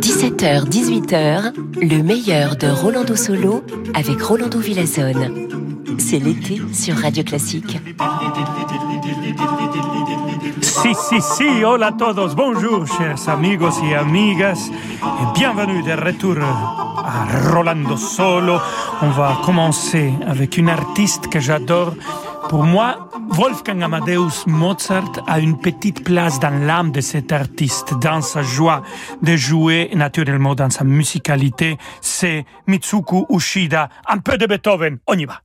17h, 18h, le meilleur de Rolando Solo avec Rolando Villazone. C'est l'été sur Radio Classique. Si, si, si, hola a todos, bonjour chers amigos y amigas, et bienvenue de retour à Rolando Solo. On va commencer avec une artiste que j'adore. Pour moi, Wolfgang Amadeus Mozart a une petite place dans l'âme de cet artiste, dans sa joie de jouer, naturellement dans sa musicalité. C'est Mitsuko Ushida, un peu de Beethoven, on y va.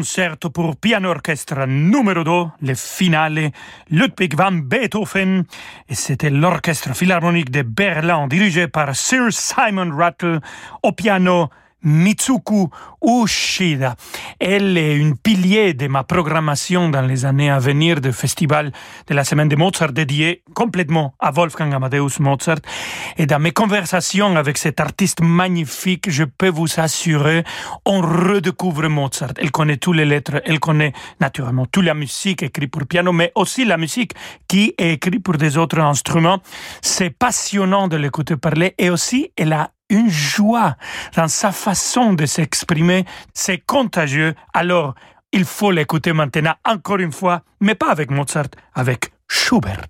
Concerto pour piano orchestre numéro 2, le finale Ludwig van Beethoven, et c'était l'orchestre philharmonique de Berlin dirigé par Sir Simon Rattle au piano Mitsuku Ushida. Elle est une pilier de ma programmation dans les années à venir du festival de la semaine de Mozart dédié complètement à Wolfgang Amadeus Mozart. Et dans mes conversations avec cet artiste magnifique, je peux vous assurer, on redécouvre Mozart. Elle connaît toutes les lettres, elle connaît naturellement toute la musique écrite pour piano, mais aussi la musique qui est écrite pour des autres instruments. C'est passionnant de l'écouter parler et aussi elle a une joie dans sa façon de s'exprimer. C'est contagieux. Alors, il faut l'écouter maintenant encore une fois, mais pas avec Mozart, avec Schubert.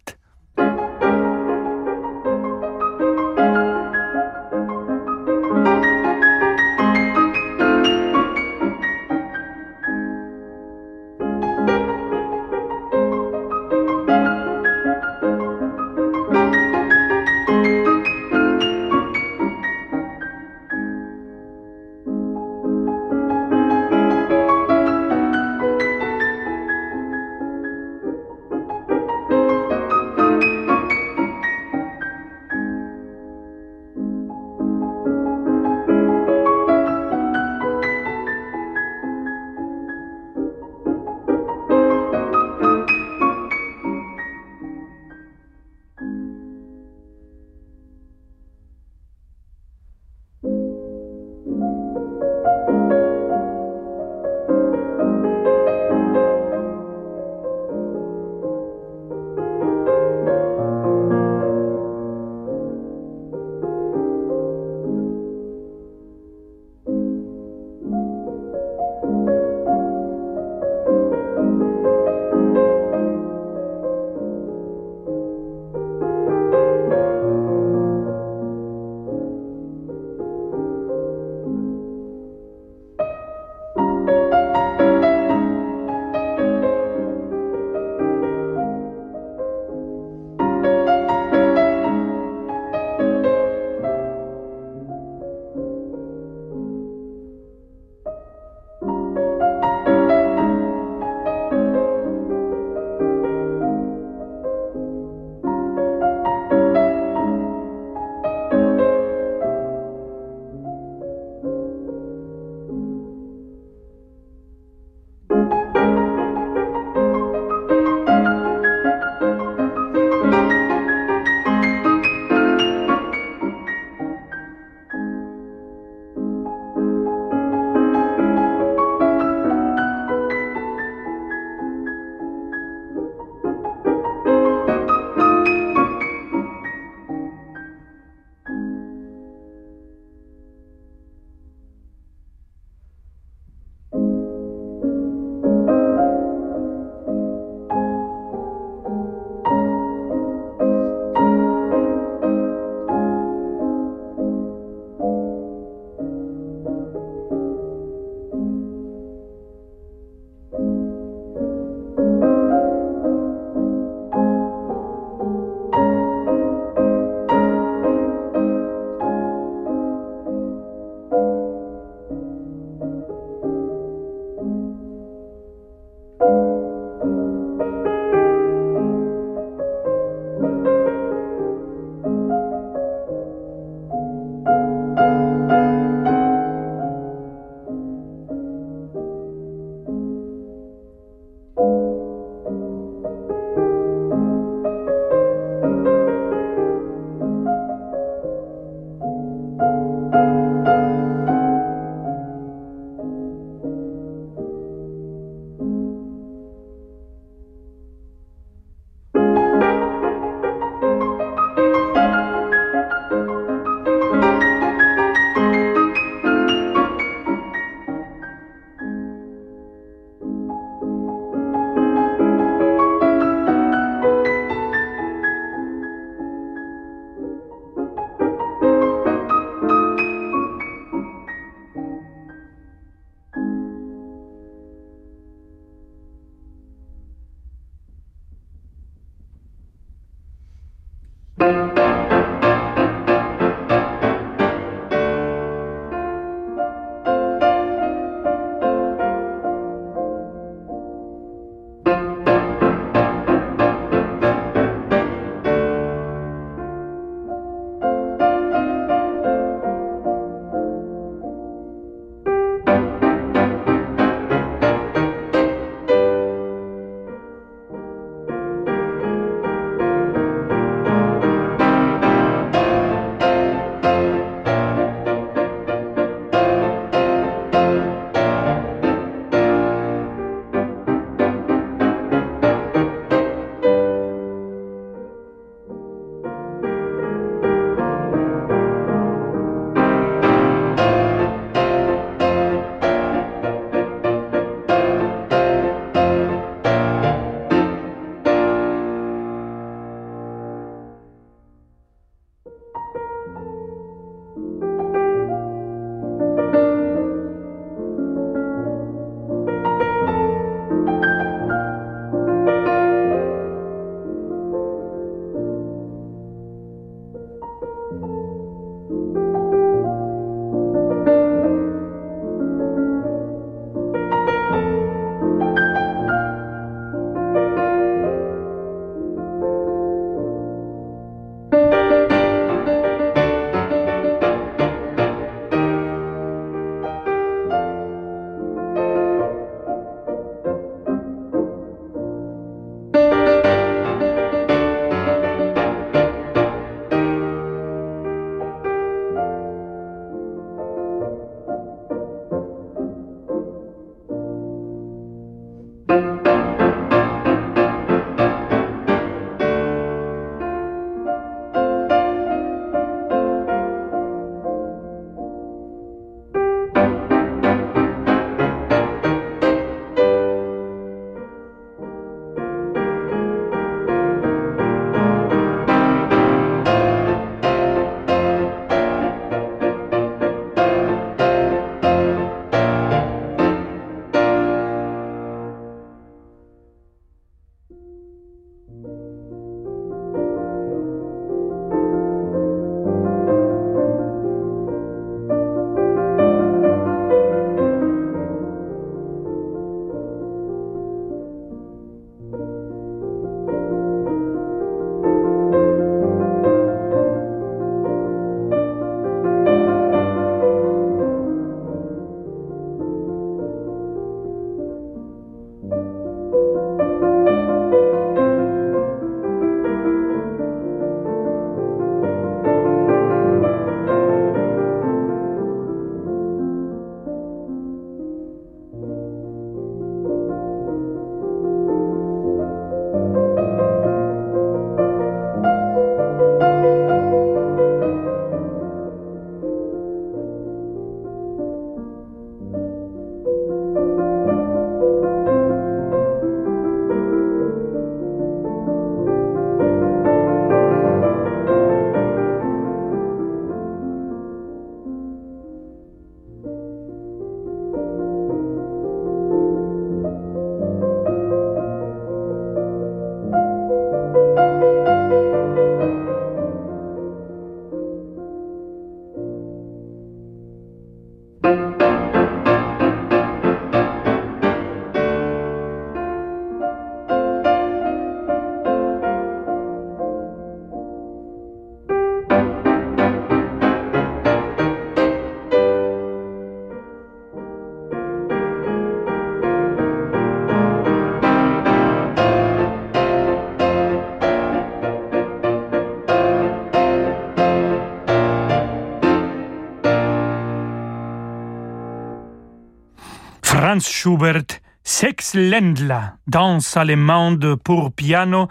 Franz Schubert, Sex Ländler, danse allemande pour piano.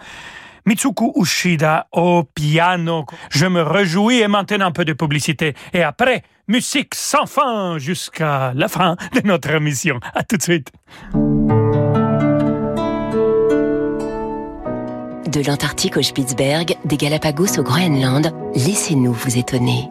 Mitsuku Ushida au piano. Je me réjouis et maintenant un peu de publicité. Et après, musique sans fin jusqu'à la fin de notre émission. À tout de suite. De l'Antarctique au Spitzberg, des Galapagos au Groenland, laissez-nous vous étonner.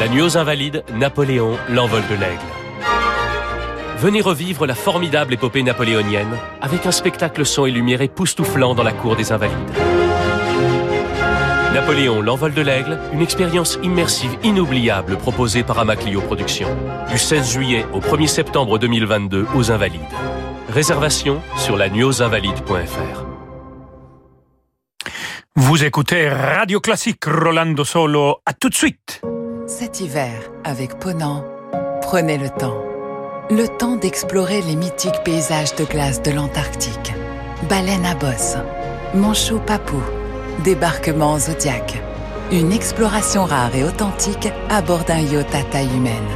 La nuit aux Invalides, Napoléon, l'envol de l'aigle. Venez revivre la formidable épopée napoléonienne avec un spectacle son et lumière époustouflant dans la cour des Invalides. Napoléon, l'envol de l'aigle, une expérience immersive inoubliable proposée par Amaclio Productions. Du 16 juillet au 1er septembre 2022 aux Invalides. Réservation sur la invalides.fr. Vous écoutez Radio Classique Rolando Solo. À tout de suite. Cet hiver, avec Ponant, prenez le temps. Le temps d'explorer les mythiques paysages de glace de l'Antarctique. Baleine à bosse, manchot papou, débarquement zodiaque. Une exploration rare et authentique à bord d'un yacht à taille humaine.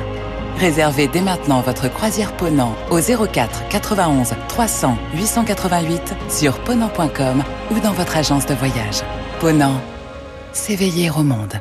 Réservez dès maintenant votre croisière Ponant au 04 91 300 888 sur ponant.com ou dans votre agence de voyage. Ponant, s'éveiller au monde.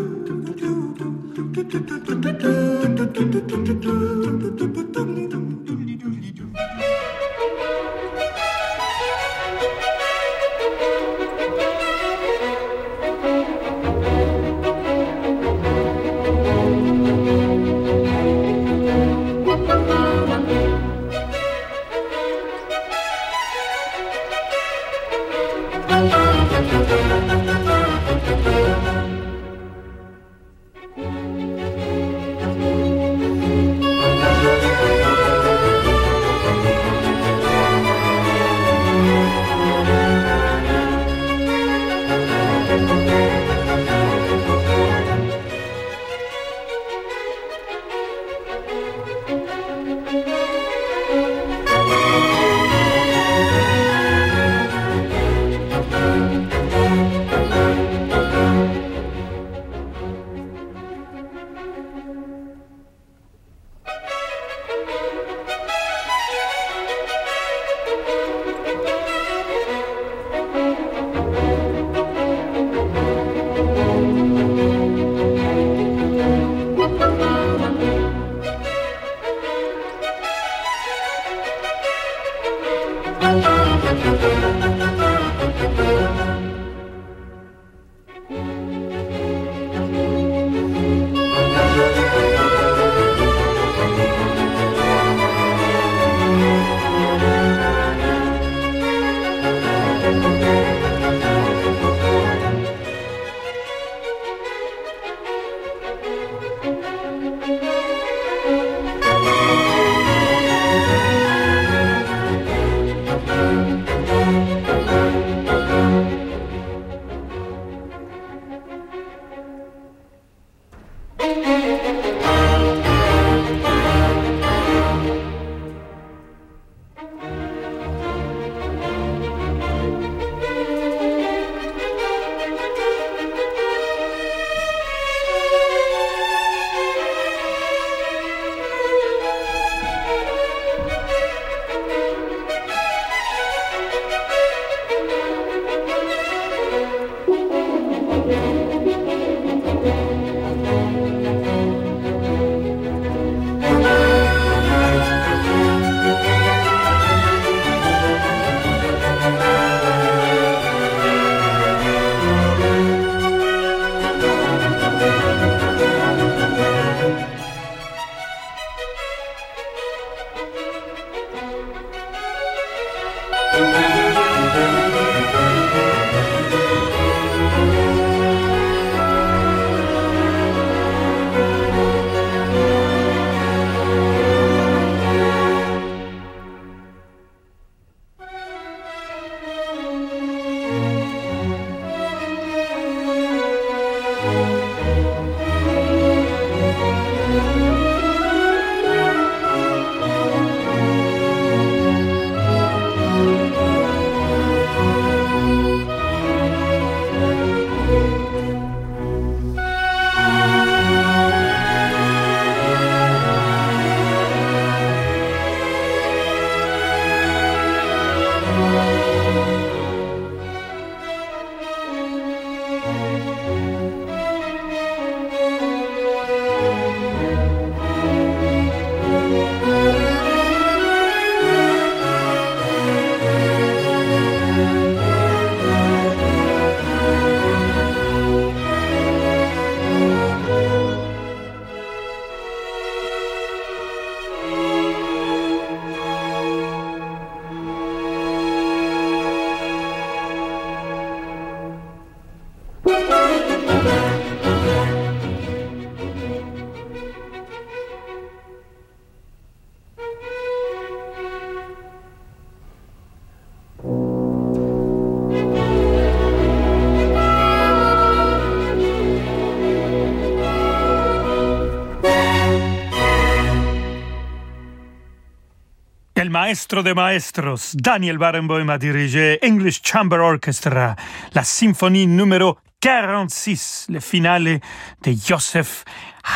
Maestro de maestros, Daniel Barenboim a dirigé English Chamber Orchestra, la symphonie numéro 46, le finale de Joseph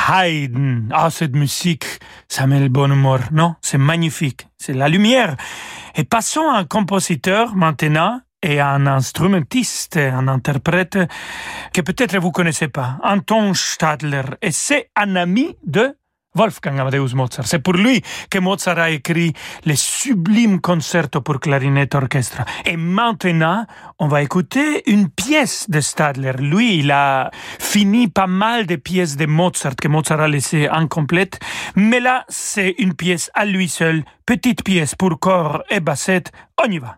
Haydn. Ah, cette musique, ça met le bon humeur, non? C'est magnifique, c'est la lumière. Et passons à un compositeur maintenant et à un instrumentiste, un interprète que peut-être vous connaissez pas, Anton Stadler. Et c'est un ami de Wolfgang Amadeus Mozart. C'est pour lui que Mozart a écrit les sublimes concertos pour clarinette orchestre. Et maintenant, on va écouter une pièce de Stadler. Lui, il a fini pas mal de pièces de Mozart que Mozart a laissées incomplètes. Mais là, c'est une pièce à lui seul. Petite pièce pour corps et bassette. On y va.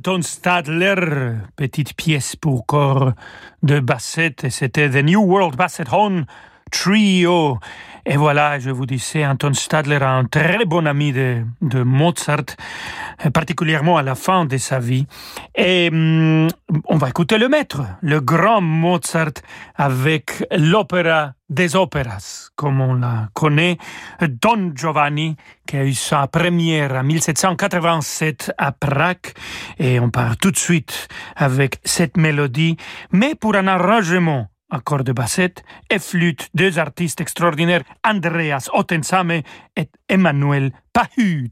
Anton Stadler, petite pièce pour corps de bassette, et c'était The New World Basset Horn Trio. Et voilà, je vous disais, Anton Stadler, un très bon ami de Mozart, particulièrement à la fin de sa vie. Et hum, on va écouter le maître, le grand Mozart, avec l'opéra des opéras, comme on la connaît, Don Giovanni, qui a eu sa première en 1787 à Prague, et on part tout de suite avec cette mélodie, mais pour un arrangement accord de bassette et flûte, deux artistes extraordinaires, Andreas Ottensame et Emmanuel Pahut.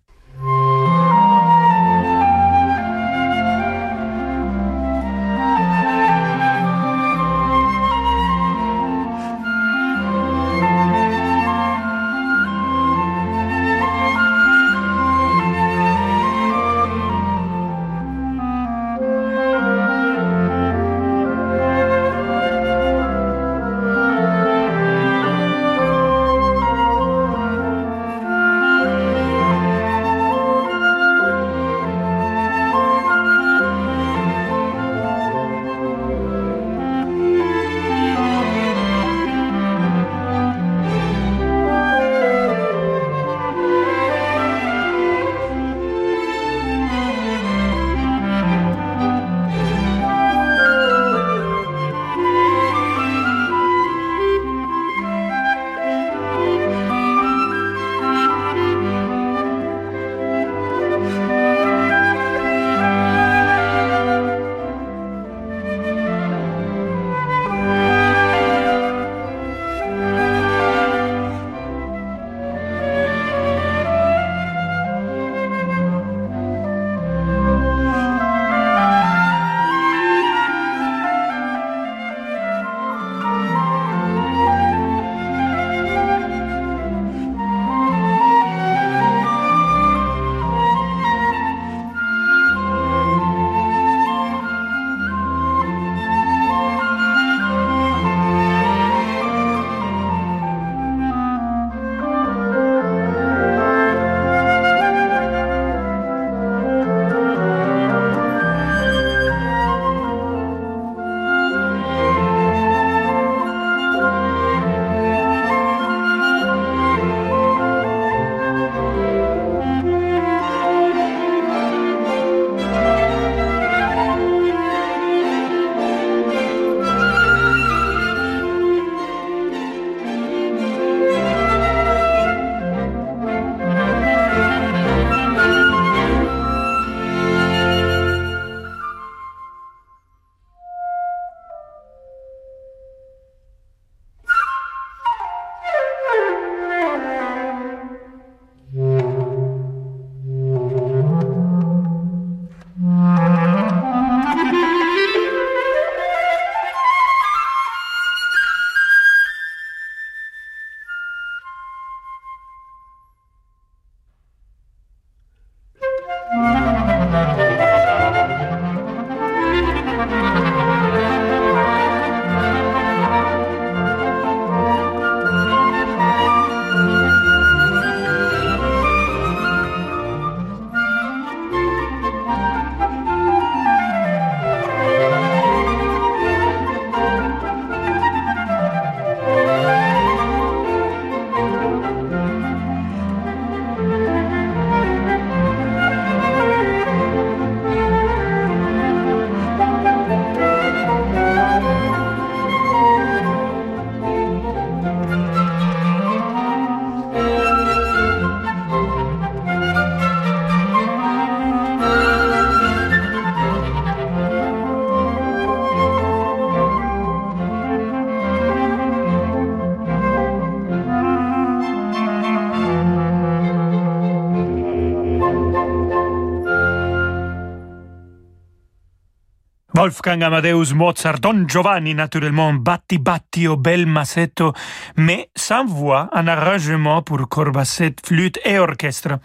Wolfgang Amadeus Mozart, Don Giovanni naturellement, Batti Batti au bel massetto, mais sans voix, un arrangement pour corbassette, flûte et orchestre.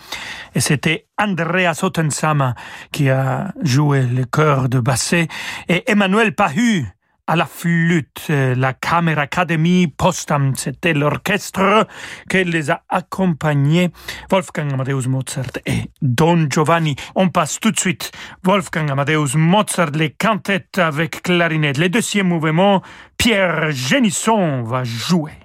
Et c'était Andrea Sottensama qui a joué le chœur de Basset et Emmanuel Pahu à la flûte, euh, la Camera Academy Postam, c'était l'orchestre qui les a accompagnés, Wolfgang Amadeus Mozart et Don Giovanni. On passe tout de suite, Wolfgang Amadeus Mozart, les cantettes avec clarinette. Le deuxième mouvement, Pierre Génisson va jouer.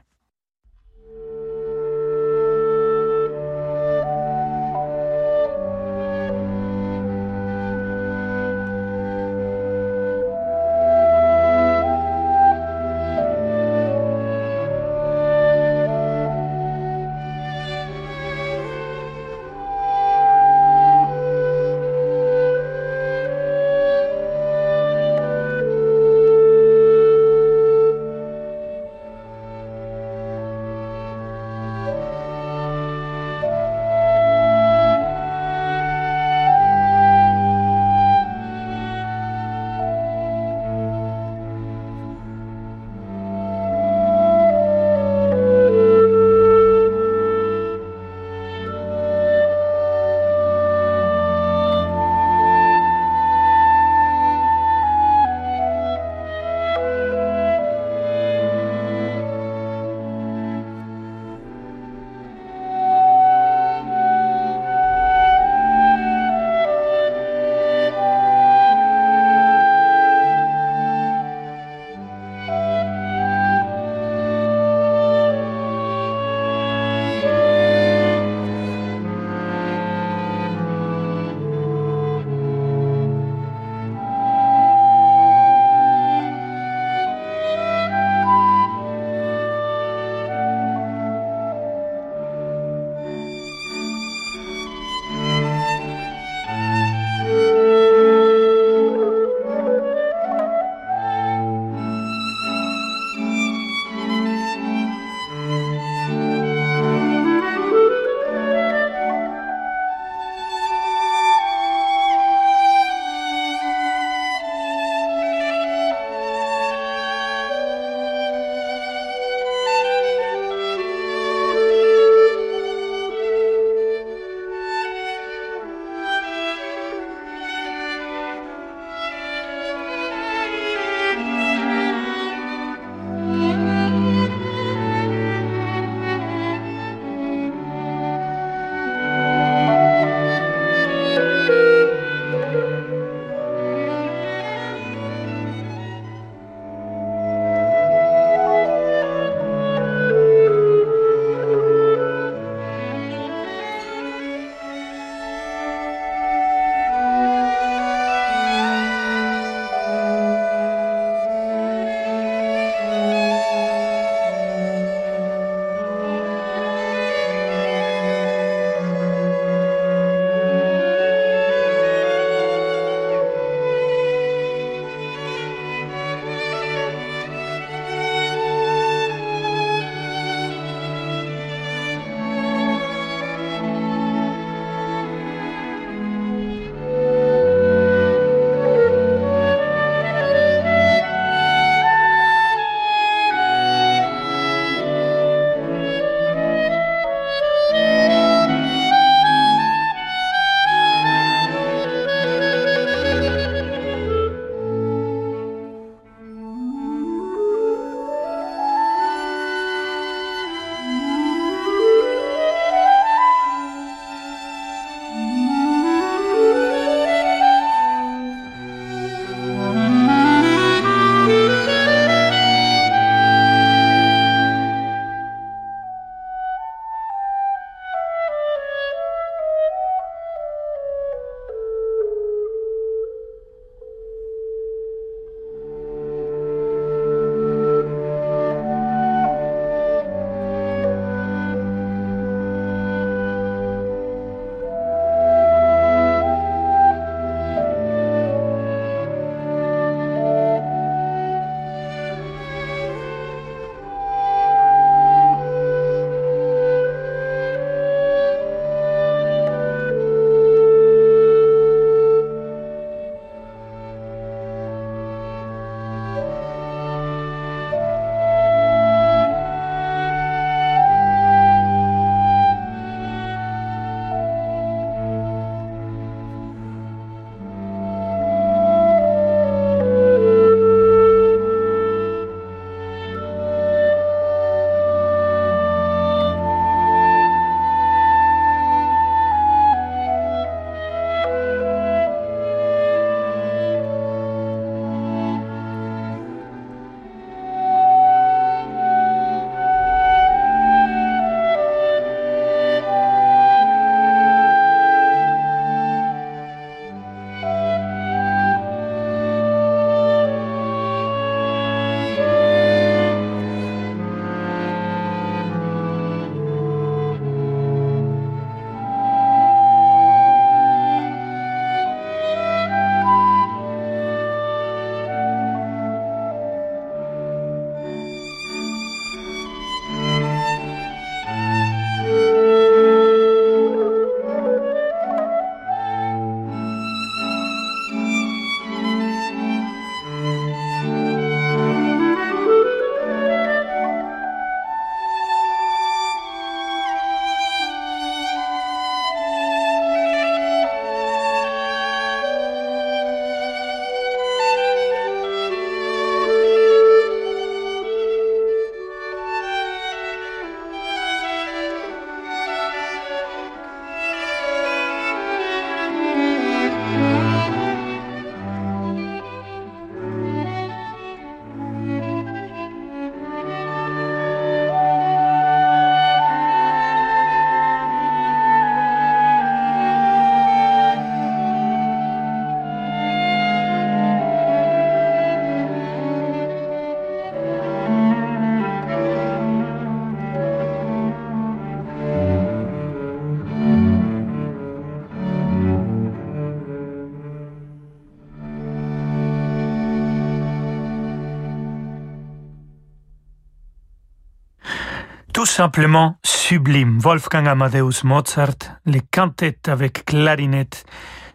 Simplement sublime. Wolfgang Amadeus Mozart, les cantates avec clarinette,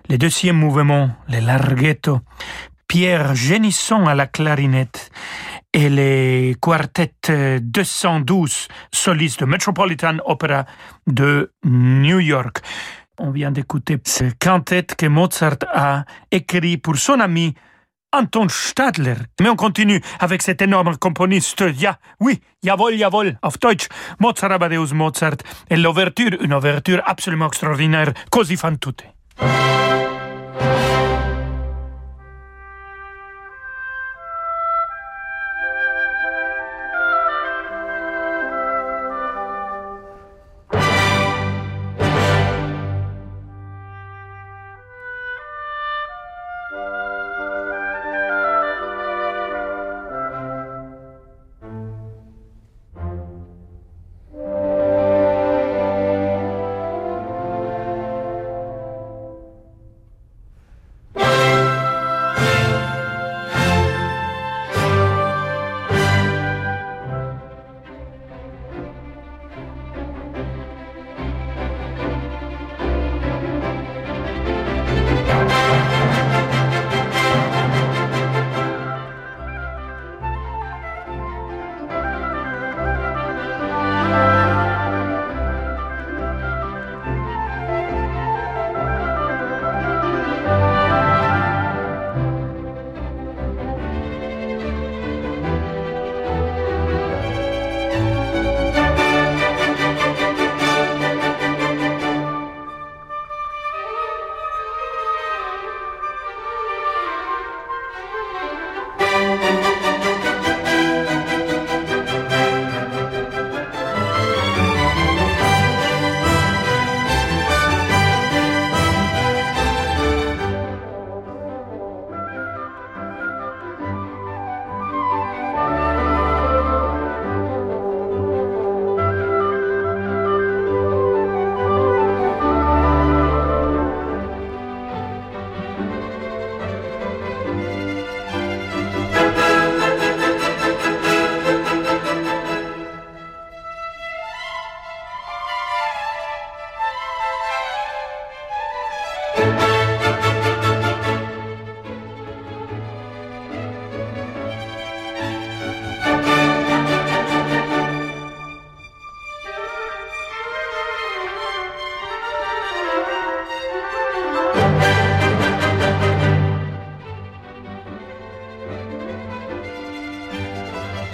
les deuxième mouvement, les larghetto, Pierre Génisson à la clarinette et les quartets 212 solistes de Metropolitan Opera de New York. On vient d'écouter ce quintet que Mozart a écrit pour son ami Anton Stadler. Mais on continue avec cet énorme componiste. Ja, oui, jawohl, jawohl, auf Deutsch. Mozart Amadeus Mozart. Et l'ouverture, une ouverture absolument extraordinaire. Così fan tutte.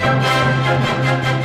Música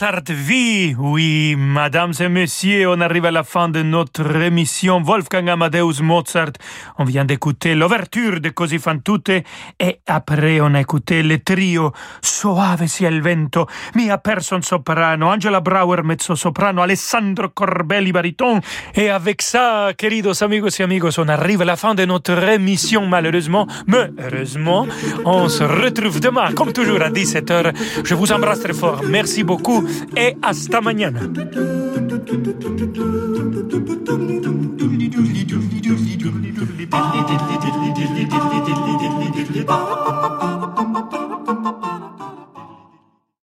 Mozart vie. Oui, mesdames et messieurs, on arrive à la fin de notre émission Wolfgang Amadeus Mozart. On vient d'écouter l'ouverture de Così fan tutte et après on a écouté le trio Soave sia il vento, Mia Persson soprano, Angela Brauer mezzo soprano, Alessandro Corbelli bariton. Et avec ça, queridos amigos et amigos, on arrive à la fin de notre émission malheureusement, mais heureusement, on se retrouve demain comme toujours à 17h. Je vous embrasse très fort. Merci beaucoup et hasta mañana.